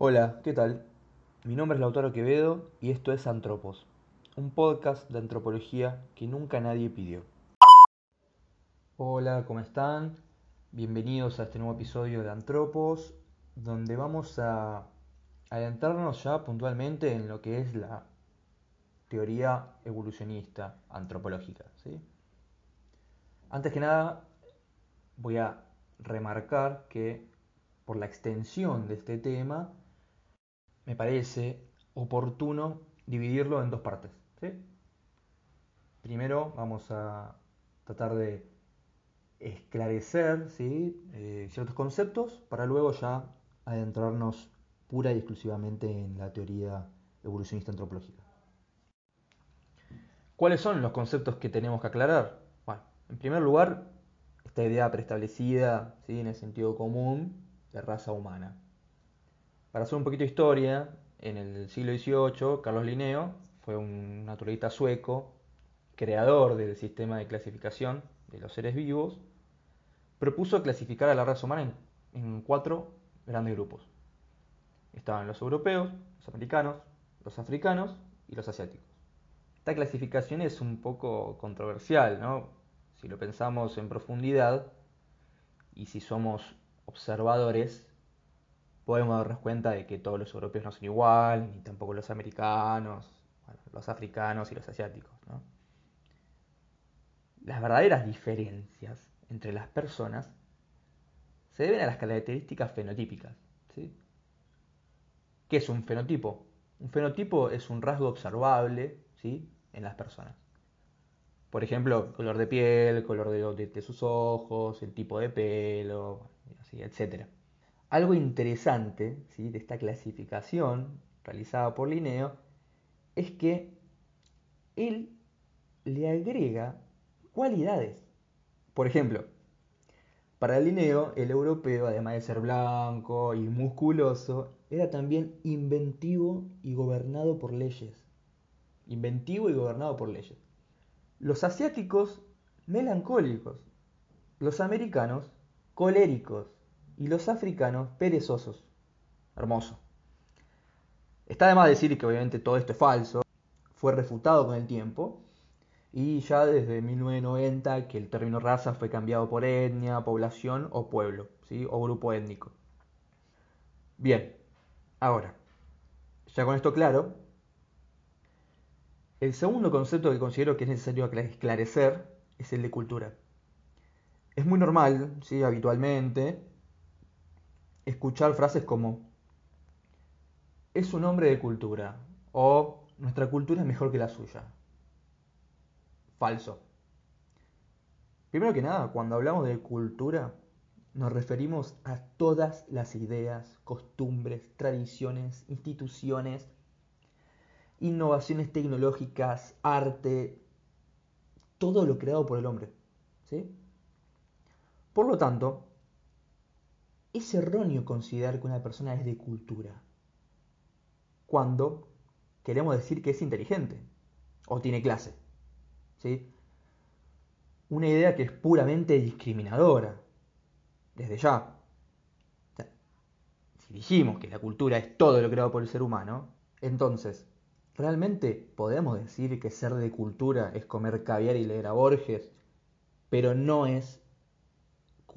Hola, ¿qué tal? Mi nombre es Lautaro Quevedo y esto es Antropos, un podcast de antropología que nunca nadie pidió. Hola, ¿cómo están? Bienvenidos a este nuevo episodio de Antropos, donde vamos a adentrarnos ya puntualmente en lo que es la teoría evolucionista antropológica. Antes que nada, voy a remarcar que por la extensión de este tema, me parece oportuno dividirlo en dos partes. Primero vamos a tratar de esclarecer eh, ciertos conceptos para luego ya adentrarnos pura y exclusivamente en la teoría evolucionista antropológica. ¿Cuáles son los conceptos que tenemos que aclarar? Bueno, en primer lugar, esta idea preestablecida en el sentido común de raza humana. Para hacer un poquito de historia, en el siglo XVIII, Carlos Linneo fue un naturalista sueco, creador del sistema de clasificación de los seres vivos, propuso clasificar a la raza humana en, en cuatro grandes grupos. Estaban los europeos, los americanos, los africanos y los asiáticos. Esta clasificación es un poco controversial, ¿no? Si lo pensamos en profundidad y si somos observadores, podemos darnos cuenta de que todos los europeos no son igual, ni tampoco los americanos, los africanos y los asiáticos. Las verdaderas diferencias entre las personas se deben a las características fenotípicas. ¿sí? ¿Qué es un fenotipo? Un fenotipo es un rasgo observable ¿sí? en las personas. Por ejemplo, color de piel, color de sus ojos, el tipo de pelo, etc. Algo interesante de esta clasificación realizada por Linneo es que él le agrega cualidades. Por ejemplo, para Linneo, el europeo, además de ser blanco y musculoso, era también inventivo y gobernado por leyes. Inventivo y gobernado por leyes. Los asiáticos, melancólicos. Los americanos, coléricos y los africanos perezosos. Hermoso. Está de más decir que obviamente todo esto es falso, fue refutado con el tiempo y ya desde 1990 que el término raza fue cambiado por etnia, población o pueblo, ¿sí? o grupo étnico. Bien, ahora, ya con esto claro, el segundo concepto que considero que es necesario esclarecer es el de cultura. Es muy normal, ¿sí? habitualmente, escuchar frases como es un hombre de cultura o nuestra cultura es mejor que la suya. Falso. Primero que nada, cuando hablamos de cultura, nos referimos a todas las ideas, costumbres, tradiciones, instituciones, innovaciones tecnológicas, arte, todo lo creado por el hombre. ¿sí? Por lo tanto, es erróneo considerar que una persona es de cultura cuando queremos decir que es inteligente o tiene clase. ¿sí? Una idea que es puramente discriminadora, desde ya. si dijimos que la cultura es todo lo creado por el ser humano, entonces, ¿realmente podemos decir que ser de cultura es comer caviar y leer a Borges, pero no es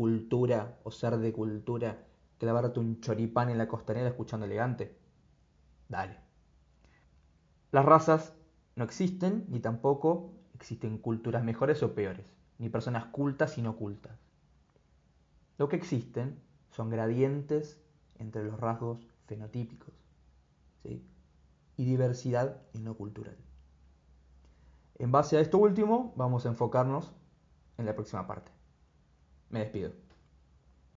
cultura o ser de cultura clavarte un choripán en la costanera escuchando elegante? Dale. Las razas no existen, ni tampoco existen culturas mejores o peores, ni personas cultas y no cultas. Lo que existen son gradientes entre los rasgos fenotípicos ¿sí? y diversidad en lo cultural. En base a esto último, vamos a enfocarnos en la próxima parte. Me despido.